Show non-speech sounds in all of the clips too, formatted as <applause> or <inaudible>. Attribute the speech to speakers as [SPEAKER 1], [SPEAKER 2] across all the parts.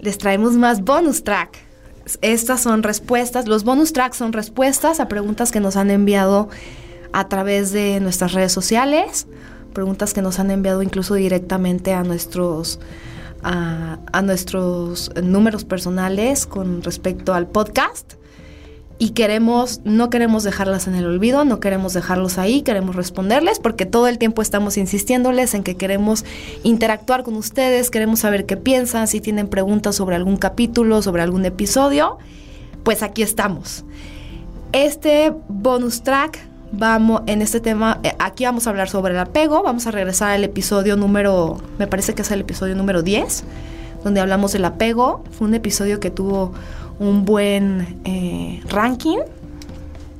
[SPEAKER 1] Les traemos más bonus track. Estas son respuestas, los bonus tracks son respuestas a preguntas que nos han enviado a través de nuestras redes sociales, preguntas que nos han enviado incluso directamente a nuestros a, a nuestros números personales con respecto al podcast y queremos, no queremos dejarlas en el olvido, no queremos dejarlos ahí, queremos responderles porque todo el tiempo estamos insistiéndoles en que queremos interactuar con ustedes, queremos saber qué piensan, si tienen preguntas sobre algún capítulo, sobre algún episodio, pues aquí estamos. Este bonus track, vamos en este tema, eh, aquí vamos a hablar sobre el apego, vamos a regresar al episodio número, me parece que es el episodio número 10, donde hablamos del apego, fue un episodio que tuvo un buen eh, ranking,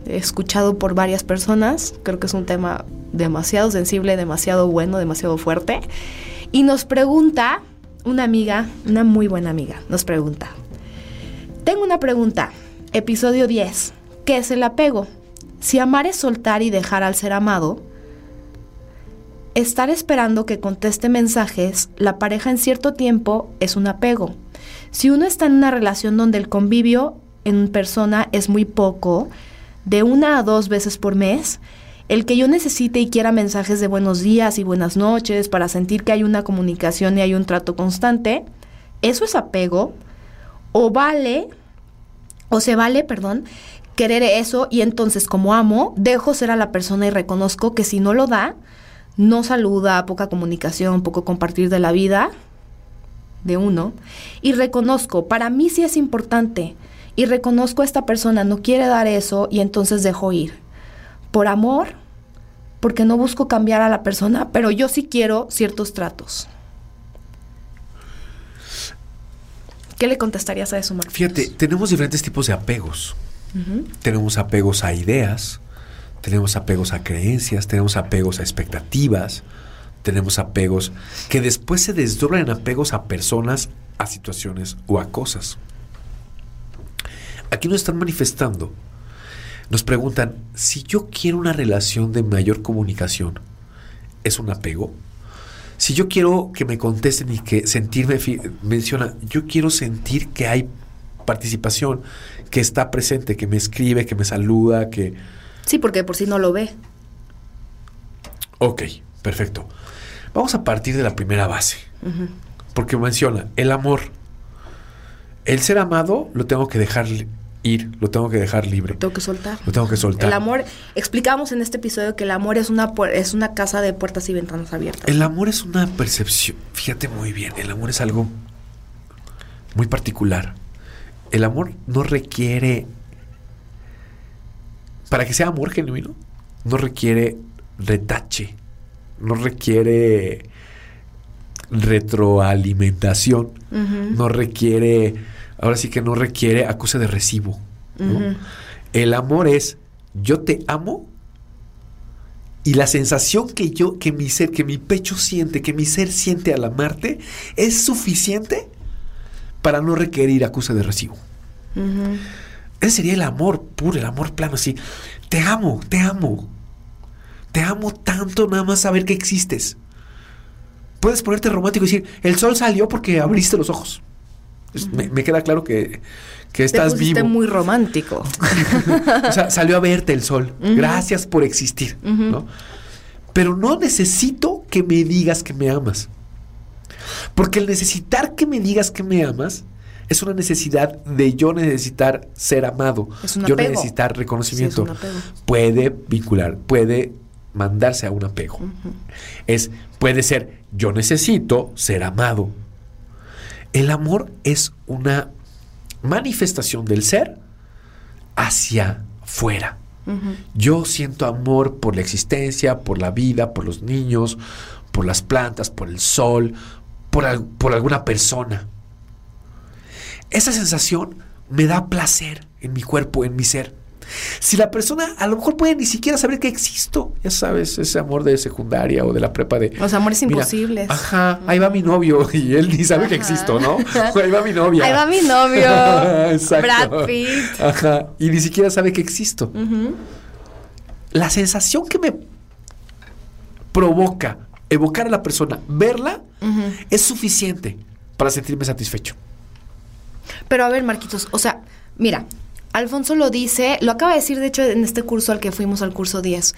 [SPEAKER 1] escuchado por varias personas. Creo que es un tema demasiado sensible, demasiado bueno, demasiado fuerte. Y nos pregunta, una amiga, una muy buena amiga, nos pregunta, tengo una pregunta, episodio 10, ¿qué es el apego? Si amar es soltar y dejar al ser amado, estar esperando que conteste mensajes, la pareja en cierto tiempo es un apego. Si uno está en una relación donde el convivio en persona es muy poco, de una a dos veces por mes, el que yo necesite y quiera mensajes de buenos días y buenas noches para sentir que hay una comunicación y hay un trato constante, eso es apego, o vale, o se vale, perdón, querer eso y entonces como amo, dejo ser a la persona y reconozco que si no lo da, no saluda, poca comunicación, poco compartir de la vida, de uno y reconozco, para mí sí es importante y reconozco a esta persona no quiere dar eso y entonces dejo ir. Por amor, porque no busco cambiar a la persona, pero yo sí quiero ciertos tratos. ¿Qué le contestarías a eso, Marcos?
[SPEAKER 2] Fíjate, tenemos diferentes tipos de apegos. Tenemos apegos a ideas, tenemos apegos a creencias, tenemos apegos a expectativas, tenemos apegos que después se desdoblan en apegos a personas, a situaciones o a cosas. Aquí nos están manifestando. Nos preguntan, si yo quiero una relación de mayor comunicación, ¿es un apego? Si yo quiero que me contesten y que sentirme, menciona, yo quiero sentir que hay participación, que está presente, que me escribe, que me saluda, que...
[SPEAKER 1] Sí, porque por si no lo ve.
[SPEAKER 2] Ok, perfecto. Vamos a partir de la primera base. Porque menciona el amor. El ser amado lo tengo que dejar ir, lo tengo que dejar libre.
[SPEAKER 1] Lo tengo que soltar.
[SPEAKER 2] Lo tengo que soltar.
[SPEAKER 1] El amor, explicamos en este episodio que el amor es una, es una casa de puertas y ventanas abiertas.
[SPEAKER 2] El amor es una percepción, fíjate muy bien, el amor es algo muy particular. El amor no requiere, para que sea amor genuino, no requiere retache, no requiere retroalimentación, no requiere, ahora sí que no requiere acuse de recibo. El amor es yo te amo y la sensación que yo, que mi ser, que mi pecho siente, que mi ser siente al amarte, es suficiente para no requerir acuse de recibo. Ese sería el amor puro, el amor plano, así. Te amo, te amo. Te amo tanto nada más saber que existes. Puedes ponerte romántico y decir, el sol salió porque abriste los ojos. me, queda claro que, que estás Te vivo.
[SPEAKER 1] muy romántico. <laughs>
[SPEAKER 2] o sea, salió a verte el sol. Gracias por existir. Pero no necesito que me digas que me amas. Porque el necesitar que me digas que me amas es una necesidad de yo necesitar ser amado. yo necesitar reconocimiento. puede vincular, puede mandarse a un apego. Es, puede ser, yo necesito ser amado. El amor es una manifestación del ser hacia fuera. Yo siento amor por la existencia, por la vida, por los niños, por las plantas, por el sol, por, por alguna persona. esa sensación me da placer en mi cuerpo, en mi ser. Si la persona a lo mejor puede ni siquiera saber que existo, ya sabes, ese amor de secundaria o de la prepa de...
[SPEAKER 1] Los amores imposibles.
[SPEAKER 2] Ajá, ahí va mi novio <laughs> y él ni sabe que existo, ¿no? Ahí va mi novia.
[SPEAKER 1] Ahí va mi novio. <laughs>
[SPEAKER 2] Exacto.
[SPEAKER 1] Brad Pitt.
[SPEAKER 2] Ajá, y ni siquiera sabe que existo. La sensación que me provoca evocar a la persona, verla, es suficiente para sentirme satisfecho.
[SPEAKER 1] Pero a ver, Marquitos, o sea, mira, Alfonso lo dice, lo acaba de decir de hecho en este curso al que fuimos al curso 10.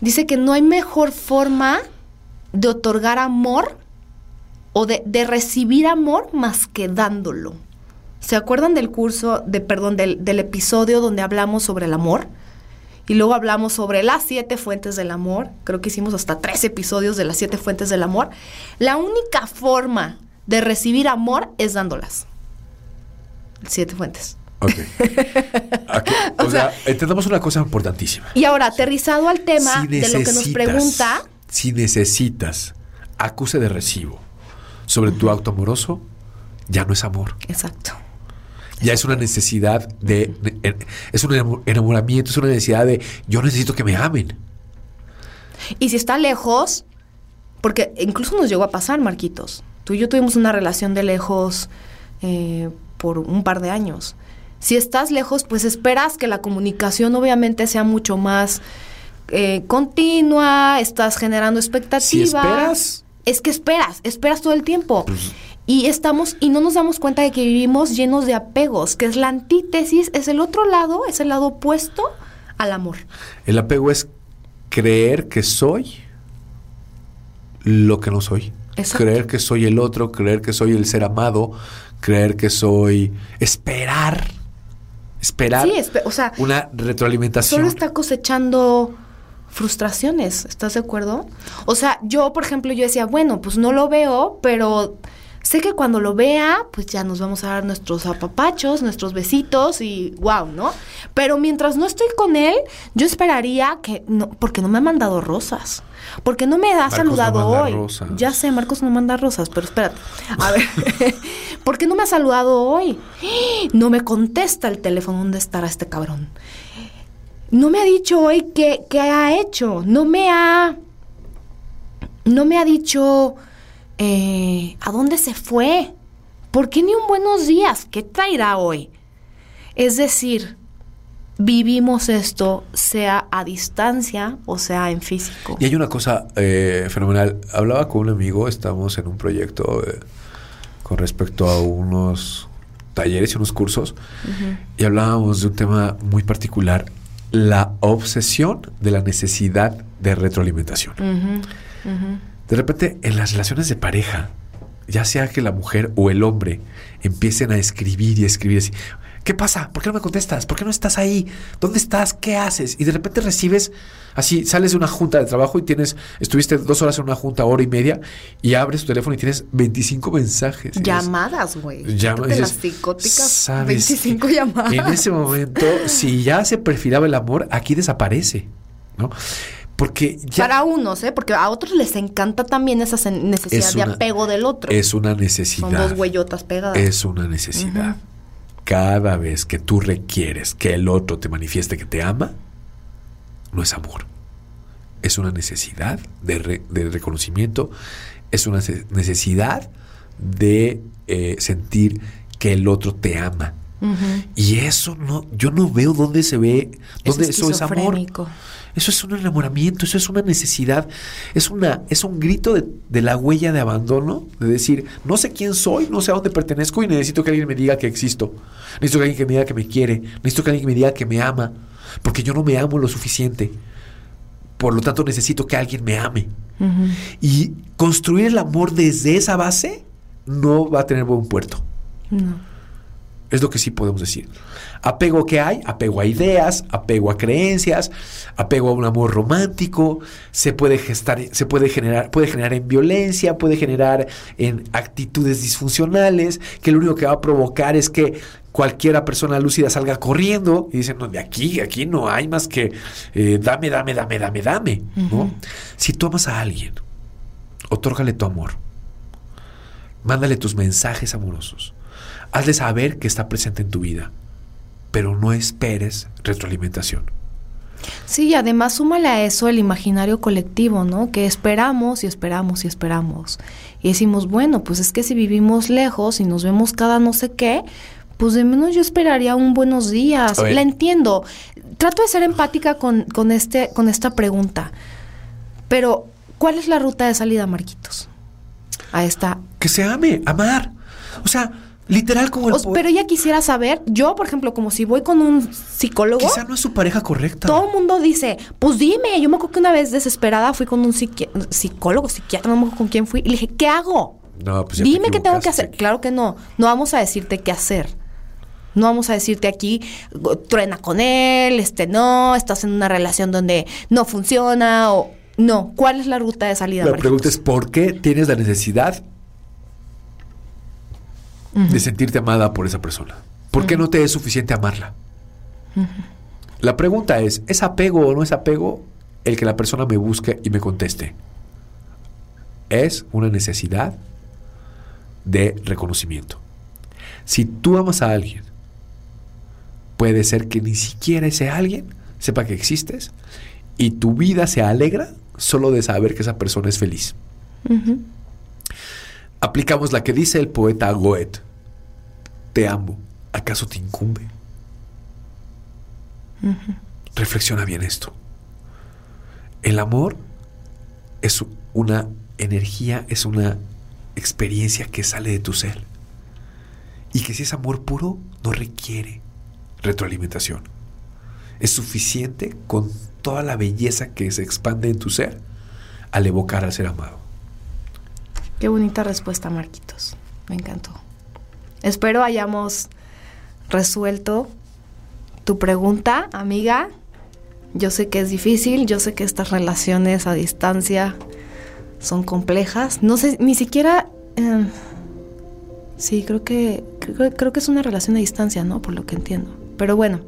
[SPEAKER 1] Dice que no hay mejor forma de otorgar amor o de, recibir amor más que dándolo. ¿Se acuerdan del curso, de, perdón, del episodio donde hablamos sobre el amor? Y luego hablamos sobre las siete fuentes del amor. Creo que hicimos hasta tres episodios de las siete fuentes del amor. La única forma de recibir amor es dándolas. Siete fuentes.
[SPEAKER 2] Ok. Aquí, o, sea, entendamos una cosa importantísima.
[SPEAKER 1] Y ahora, aterrizado al tema
[SPEAKER 2] Si
[SPEAKER 1] de lo que nos pregunta,
[SPEAKER 2] Si necesitas acuse de recibo sobre tu acto amoroso, ya no es amor.
[SPEAKER 1] exacto.
[SPEAKER 2] Ya es una necesidad de, de- Es un enamo- enamoramiento, es una necesidad de. Yo necesito que me amen.
[SPEAKER 1] Y si está lejos, porque incluso nos llegó a pasar, Marquitos. Tú y yo tuvimos una relación de lejos eh, por un par de años. Si estás lejos, pues esperas que la comunicación obviamente sea mucho más eh, continua, estás generando expectativas.
[SPEAKER 2] Si esperas.
[SPEAKER 1] Es que esperas, esperas todo el tiempo.
[SPEAKER 2] Pues-
[SPEAKER 1] y estamos, y no nos damos cuenta de que vivimos llenos de apegos, que es la antítesis, es el otro lado, es el lado opuesto al amor.
[SPEAKER 2] El apego es creer que soy lo que no soy.
[SPEAKER 1] Exacto.
[SPEAKER 2] Creer que soy el otro, creer que soy el ser amado, creer que soy. Esperar. Esperar
[SPEAKER 1] Sí, espe- o sea,
[SPEAKER 2] una retroalimentación.
[SPEAKER 1] solo está cosechando frustraciones, ¿estás de acuerdo? O sea, yo, por ejemplo, yo decía, bueno, pues no lo veo, pero sé que cuando lo vea, pues ya nos vamos a dar nuestros apapachos, nuestros besitos y wow, ¿no? Pero mientras no estoy con él, yo esperaría que no, porque no me ha mandado rosas. Porque no me ha
[SPEAKER 2] Marcos
[SPEAKER 1] saludado hoy.
[SPEAKER 2] rosas.
[SPEAKER 1] Ya sé, Marcos no manda rosas, pero espérate. A ver, <laughs> ¿por qué no me ha saludado hoy? <gasps> No me contesta el teléfono. ¿Dónde estará este cabrón? No me ha dicho hoy qué, qué ha hecho. No me ha. No me ha dicho. eh, ¿A dónde se fue? ¿Por qué ni un buenos días? ¿Qué traerá hoy? Es decir, vivimos esto, sea a distancia o sea en físico.
[SPEAKER 2] Y hay una cosa eh, fenomenal. Hablaba con un amigo, estamos en un proyecto eh, con respecto a unos talleres y unos cursos, y hablábamos de un tema muy particular, la obsesión de la necesidad de retroalimentación. De repente, en las relaciones de pareja, ya sea que la mujer o el hombre empiecen a escribir y escribir así, ¿qué pasa? ¿Por qué no me contestas? ¿Por qué no estás ahí? ¿Dónde estás? ¿Qué haces? Y de repente recibes, así, sales de una junta de trabajo y tienes, estuviste dos horas en una junta, hora y media, y abres tu teléfono y tienes 25 mensajes.
[SPEAKER 1] Llamadas, güey.
[SPEAKER 2] Llama-
[SPEAKER 1] Quítate las psicóticas.
[SPEAKER 2] "¿Sabes
[SPEAKER 1] 25
[SPEAKER 2] qué?
[SPEAKER 1] llamadas.
[SPEAKER 2] En ese momento, si ya se perfilaba el amor, aquí desaparece, ¿no? Porque ya
[SPEAKER 1] Para unos, ¿eh? Porque a otros les encanta también esa necesidad
[SPEAKER 2] Es
[SPEAKER 1] de apego del otro.
[SPEAKER 2] es una
[SPEAKER 1] Son
[SPEAKER 2] necesidad.
[SPEAKER 1] dos huellotas pegadas.
[SPEAKER 2] Es una necesidad. Cada vez que tú requieres que el otro te manifieste que te ama, no es amor. Es una necesidad de, re- de reconocimiento, es una necesidad de eh, sentir que el otro te ama. Y eso no, yo no veo dónde se ve, dónde eso es amor. Eso es un enamoramiento, eso es una necesidad, es una, es un grito de, de la huella de abandono, de decir, no sé quién soy, no sé a dónde pertenezco y necesito que alguien me diga que existo. Necesito que alguien que me diga que me quiere, necesito que alguien me diga que me ama, porque yo no me amo lo suficiente. Por lo tanto, necesito que alguien me ame. Y construir el amor desde esa base no va a tener buen puerto.
[SPEAKER 1] No.
[SPEAKER 2] Es lo que sí podemos decir. Apego que hay, apego a ideas, apego a creencias, apego a un amor romántico, se puede gestar, se puede generar, puede generar en violencia, puede generar en actitudes disfuncionales, que lo único que va a provocar es que cualquiera persona lúcida salga corriendo y dice, no, de aquí, aquí no hay más que eh, dame, dame, dame, dame, dame. ¿no? Si tú amas a alguien, otórgale tu amor. Mándale tus mensajes amorosos. Hazle saber que está presente en tu vida, pero no esperes retroalimentación.
[SPEAKER 1] Sí, y además súmale a eso el imaginario colectivo, ¿no? Que esperamos y esperamos y esperamos. Y decimos, bueno, pues es que si vivimos lejos y nos vemos cada no sé qué, pues de menos yo esperaría un buenos días. La entiendo. Trato de ser empática con, con, este, con esta pregunta. Pero, ¿cuál es la ruta de salida, Marquitos? A esta.
[SPEAKER 2] Que se ame, amar. O sea, Literal como el
[SPEAKER 1] Pero ella quisiera saber, yo por ejemplo, como si voy con un psicólogo.
[SPEAKER 2] Quizá no es su pareja correcta.
[SPEAKER 1] Todo el mundo dice, pues dime, yo me acuerdo que una vez desesperada fui con un psicólogo, psiquiatra, no me acuerdo con quién fui, y le dije, ¿qué hago? No, pues Dime qué tengo que hacer. Claro que no, no vamos a decirte qué hacer. No vamos a decirte aquí, truena con él, este no, estás en una relación donde no funciona o... No, ¿cuál es la ruta de salida?
[SPEAKER 2] La pregunta es, ¿por qué tienes la necesidad de sentirte amada por esa persona? ¿Por qué no te es suficiente amarla? La pregunta es, ¿es apego o no es apego el que la persona me busque y me conteste? Es una necesidad de reconocimiento. Si tú amas a alguien, puede ser que ni siquiera ese alguien sepa que existes y tu vida se alegra solo de saber que esa persona es feliz. Aplicamos la que dice el poeta Goethe te amo, ¿acaso te incumbe? Reflexiona bien esto. El amor es una energía, es una experiencia que sale de tu ser. Y que si es amor puro, no requiere retroalimentación. Es suficiente con toda la belleza que se expande en tu ser al evocar al ser amado.
[SPEAKER 1] Qué bonita respuesta, Marquitos. Me encantó. Espero hayamos resuelto tu pregunta, amiga. Yo sé que es difícil, yo sé que estas relaciones a distancia son complejas. No sé, ni siquiera... Em, sí, creo que, creo, que es una relación a distancia, ¿no? Por lo que entiendo. Pero bueno,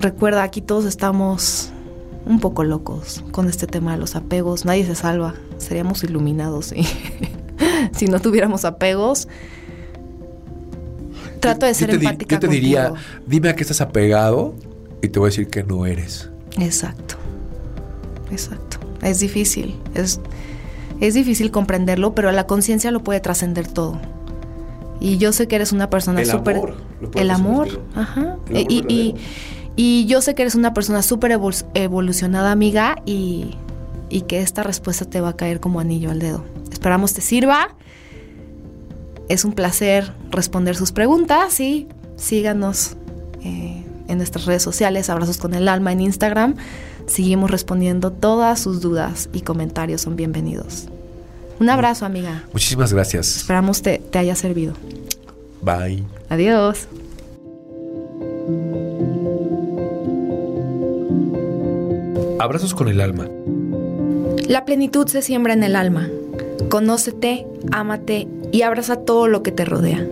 [SPEAKER 1] recuerda, aquí todos estamos un poco locos con este tema de los apegos. Nadie se salva. Seríamos iluminados, sí. <laughs> <laughs> si no tuviéramos apegos. Trato de ser empática.
[SPEAKER 2] Yo te diría, dime a qué estás apegado y te voy a decir que no eres.
[SPEAKER 1] Exacto. Exacto. Es difícil. Es, es difícil comprenderlo, pero la conciencia lo puede trascender todo. Y yo sé que eres una persona súper... El amor. Ajá. y, y, y, yo sé que eres una persona súper evolucionada, amiga, y, y que esta respuesta te va a caer como anillo al dedo. Esperamos te sirva. Es un placer responder sus preguntas y síganos eh, en nuestras redes sociales, Abrazos con el Alma en Instagram. Seguimos respondiendo todas sus dudas y comentarios son bienvenidos. Un abrazo, amiga.
[SPEAKER 2] Muchísimas gracias.
[SPEAKER 1] Esperamos te, te haya servido.
[SPEAKER 2] Bye.
[SPEAKER 1] Adiós.
[SPEAKER 2] Abrazos con el alma.
[SPEAKER 1] La plenitud se siembra en el alma. Conócete, ámate y abraza todo lo que te rodea.